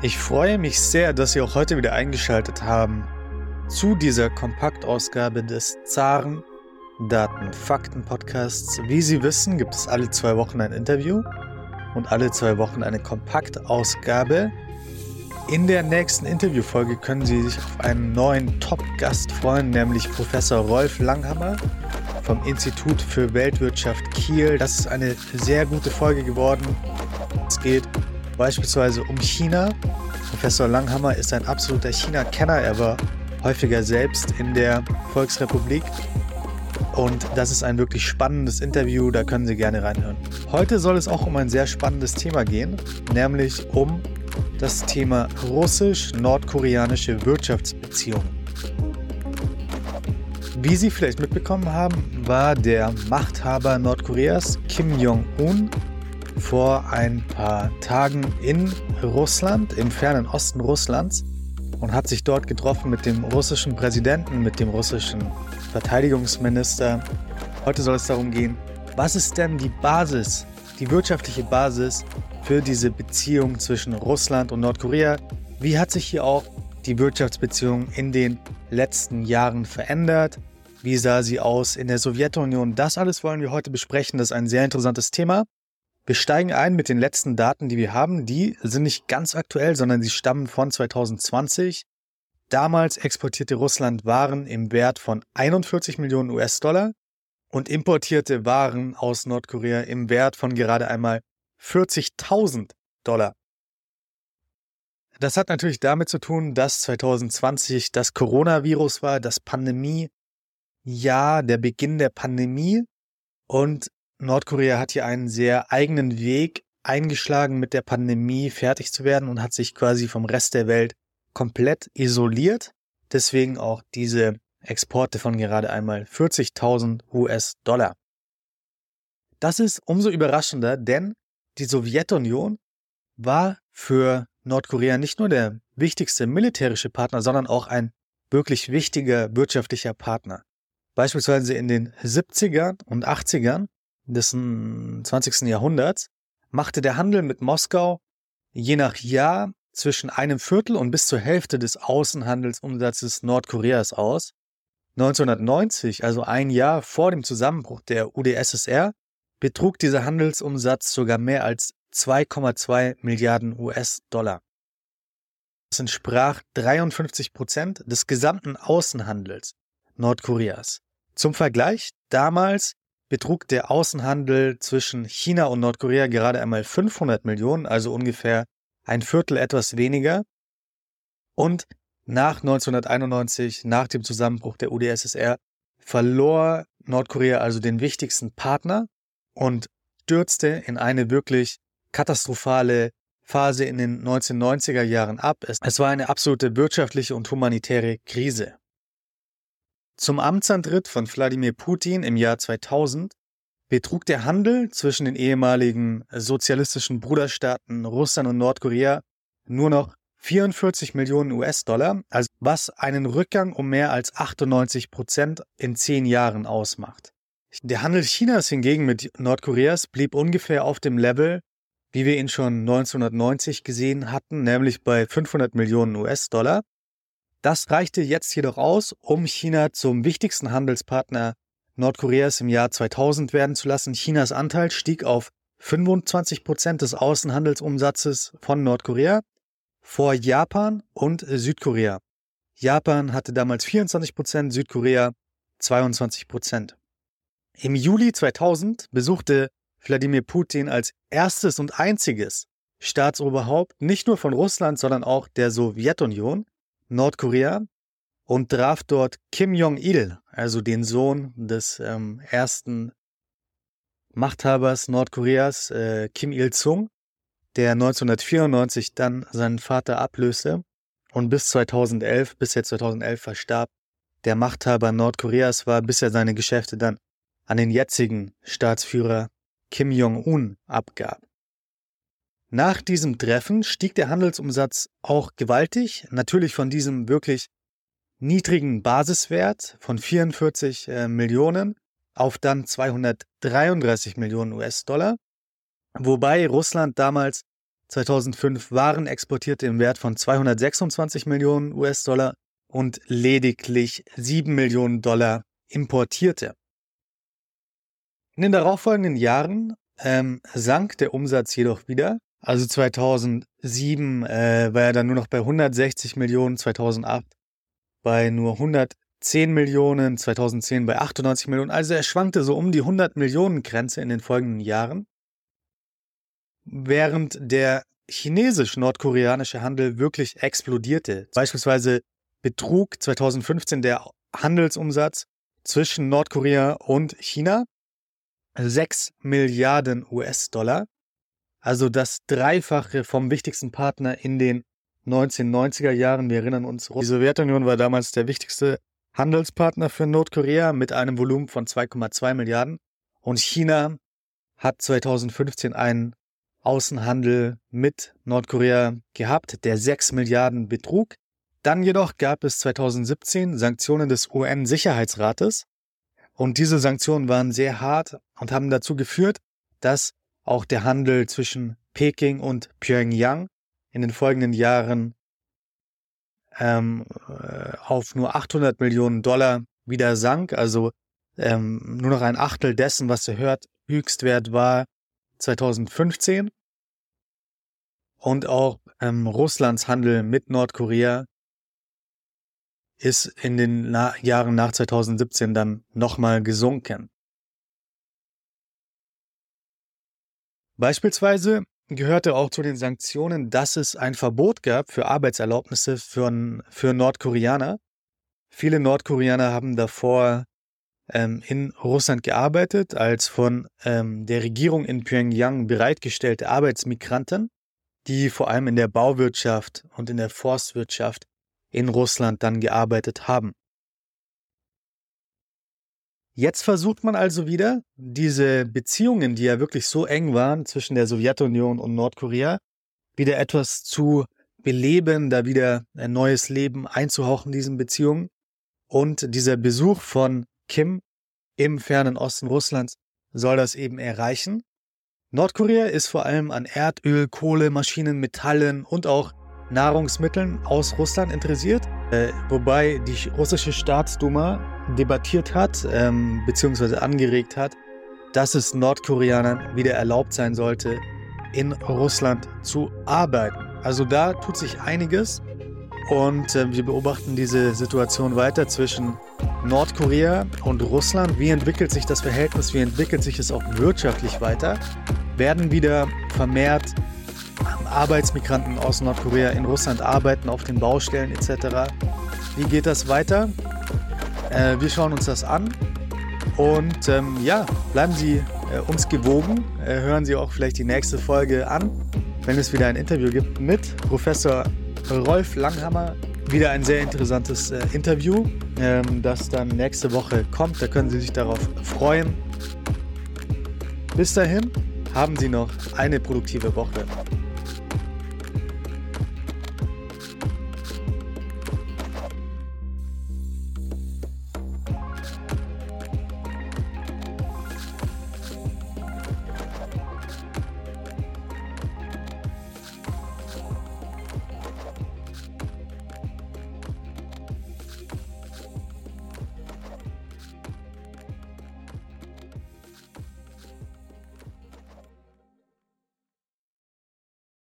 Ich freue mich sehr, dass Sie auch heute wieder eingeschaltet haben zu dieser Kompaktausgabe des Zaren Daten Fakten Podcasts. Wie Sie wissen, gibt es alle zwei Wochen ein Interview und alle zwei Wochen eine Kompaktausgabe. In der nächsten Interviewfolge können Sie sich auf einen neuen Top-Gast freuen, nämlich Professor Rolf Langhammer vom Institut für Weltwirtschaft Kiel. Das ist eine sehr gute Folge geworden. Es geht beispielsweise um China. Professor Langhammer ist ein absoluter China-Kenner. Er war häufiger selbst in der Volksrepublik. Und das ist ein wirklich spannendes Interview, da können Sie gerne reinhören. Heute soll es auch um ein sehr spannendes Thema gehen, nämlich um das Thema russisch-nordkoreanische Wirtschaftsbeziehungen. Wie Sie vielleicht mitbekommen haben, war der Machthaber Nordkoreas Kim Jong-un vor ein paar Tagen in Russland, im fernen Osten Russlands, und hat sich dort getroffen mit dem russischen Präsidenten, mit dem russischen Verteidigungsminister. Heute soll es darum gehen, was ist denn die Basis, die wirtschaftliche Basis für diese Beziehung zwischen Russland und Nordkorea? Wie hat sich hier auch die Wirtschaftsbeziehung in den letzten Jahren verändert? Wie sah sie aus in der Sowjetunion? Das alles wollen wir heute besprechen. Das ist ein sehr interessantes Thema. Wir steigen ein mit den letzten Daten, die wir haben. Die sind nicht ganz aktuell, sondern sie stammen von 2020. Damals exportierte Russland Waren im Wert von 41 Millionen US-Dollar und importierte Waren aus Nordkorea im Wert von gerade einmal 40.000 Dollar. Das hat natürlich damit zu tun, dass 2020 das Coronavirus war, das Pandemie, ja, der Beginn der Pandemie und Nordkorea hat hier einen sehr eigenen Weg eingeschlagen, mit der Pandemie fertig zu werden und hat sich quasi vom Rest der Welt komplett isoliert. Deswegen auch diese Exporte von gerade einmal 40.000 US-Dollar. Das ist umso überraschender, denn die Sowjetunion war für Nordkorea nicht nur der wichtigste militärische Partner, sondern auch ein wirklich wichtiger wirtschaftlicher Partner. Beispielsweise in den 70ern und 80ern des 20. Jahrhunderts machte der Handel mit Moskau je nach Jahr zwischen einem Viertel und bis zur Hälfte des Außenhandelsumsatzes Nordkoreas aus. 1990, also ein Jahr vor dem Zusammenbruch der UdSSR, betrug dieser Handelsumsatz sogar mehr als 2,2 Milliarden US-Dollar. Das entsprach 53 Prozent des gesamten Außenhandels Nordkoreas. Zum Vergleich, damals betrug der Außenhandel zwischen China und Nordkorea gerade einmal 500 Millionen, also ungefähr ein Viertel etwas weniger. Und nach 1991, nach dem Zusammenbruch der UdSSR, verlor Nordkorea also den wichtigsten Partner und stürzte in eine wirklich katastrophale Phase in den 1990er Jahren ab. Es war eine absolute wirtschaftliche und humanitäre Krise. Zum Amtsantritt von Wladimir Putin im Jahr 2000 betrug der Handel zwischen den ehemaligen sozialistischen Bruderstaaten Russland und Nordkorea nur noch 44 Millionen US-Dollar, also was einen Rückgang um mehr als 98 Prozent in zehn Jahren ausmacht. Der Handel Chinas hingegen mit Nordkoreas blieb ungefähr auf dem Level, wie wir ihn schon 1990 gesehen hatten, nämlich bei 500 Millionen US-Dollar. Das reichte jetzt jedoch aus, um China zum wichtigsten Handelspartner Nordkoreas im Jahr 2000 werden zu lassen. Chinas Anteil stieg auf 25 Prozent des Außenhandelsumsatzes von Nordkorea vor Japan und Südkorea. Japan hatte damals 24 Prozent, Südkorea 22 Prozent. Im Juli 2000 besuchte Wladimir Putin als erstes und einziges Staatsoberhaupt nicht nur von Russland, sondern auch der Sowjetunion Nordkorea und traf dort Kim Jong-il, also den Sohn des ähm, ersten Machthabers Nordkoreas, äh, Kim Il-sung, der 1994 dann seinen Vater ablöste und bis 2011, bis er 2011 verstarb, der Machthaber Nordkoreas war, bis er seine Geschäfte dann an den jetzigen Staatsführer Kim Jong-un abgab. Nach diesem Treffen stieg der Handelsumsatz auch gewaltig, natürlich von diesem wirklich niedrigen Basiswert von 44 äh, Millionen auf dann 233 Millionen US-Dollar, wobei Russland damals 2005 Waren exportierte im Wert von 226 Millionen US-Dollar und lediglich 7 Millionen Dollar importierte. In den darauffolgenden Jahren ähm, sank der Umsatz jedoch wieder. Also 2007 äh, war er dann nur noch bei 160 Millionen, 2008 bei nur 110 Millionen, 2010 bei 98 Millionen. Also er schwankte so um die 100 Millionen Grenze in den folgenden Jahren. Während der chinesisch-nordkoreanische Handel wirklich explodierte. Beispielsweise betrug 2015 der Handelsumsatz zwischen Nordkorea und China 6 Milliarden US-Dollar, also das Dreifache vom wichtigsten Partner in den 1990er Jahren. Wir erinnern uns, die Sowjetunion war damals der wichtigste Handelspartner für Nordkorea mit einem Volumen von 2,2 Milliarden und China hat 2015 einen Außenhandel mit Nordkorea gehabt, der 6 Milliarden betrug. Dann jedoch gab es 2017 Sanktionen des UN-Sicherheitsrates und diese Sanktionen waren sehr hart und haben dazu geführt, dass auch der Handel zwischen Peking und Pyongyang in den folgenden Jahren ähm, äh, auf nur 800 Millionen Dollar wieder sank, also ähm, nur noch ein Achtel dessen, was der Hört Höchstwert war 2015. Und auch ähm, Russlands Handel mit Nordkorea ist in den Na Jahren nach 2017 dann nochmal gesunken. Beispielsweise gehörte auch zu den Sanktionen, dass es ein Verbot gab für Arbeitserlaubnisse für, für Nordkoreaner. Viele Nordkoreaner haben davor ähm, in Russland gearbeitet als von ähm, der Regierung in Pyongyang bereitgestellte Arbeitsmigranten, die vor allem in der Bauwirtschaft und in der Forstwirtschaft in Russland dann gearbeitet haben. Jetzt versucht man also wieder, diese Beziehungen, die ja wirklich so eng waren zwischen der Sowjetunion und Nordkorea, wieder etwas zu beleben, da wieder ein neues Leben einzuhauchen, diesen Beziehungen. Und dieser Besuch von Kim im fernen Osten Russlands soll das eben erreichen. Nordkorea ist vor allem an Erdöl, Kohle, Maschinen, Metallen und auch Nahrungsmitteln aus Russland interessiert, äh, wobei die russische Staatsduma debattiert hat, ähm, beziehungsweise angeregt hat, dass es Nordkoreanern wieder erlaubt sein sollte, in Russland zu arbeiten. Also da tut sich einiges und äh, wir beobachten diese Situation weiter zwischen Nordkorea und Russland. Wie entwickelt sich das Verhältnis? Wie entwickelt sich es auch wirtschaftlich weiter? Werden wieder vermehrt Arbeitsmigranten aus Nordkorea in Russland arbeiten, auf den Baustellen etc. Wie geht das weiter? Äh, wir schauen uns das an und ähm, ja, bleiben Sie äh, uns gewogen. Äh, hören Sie auch vielleicht die nächste Folge an, wenn es wieder ein Interview gibt mit Professor Rolf Langhammer. Wieder ein sehr interessantes äh, Interview, ähm, das dann nächste Woche kommt. Da können Sie sich darauf freuen. Bis dahin haben Sie noch eine produktive Woche.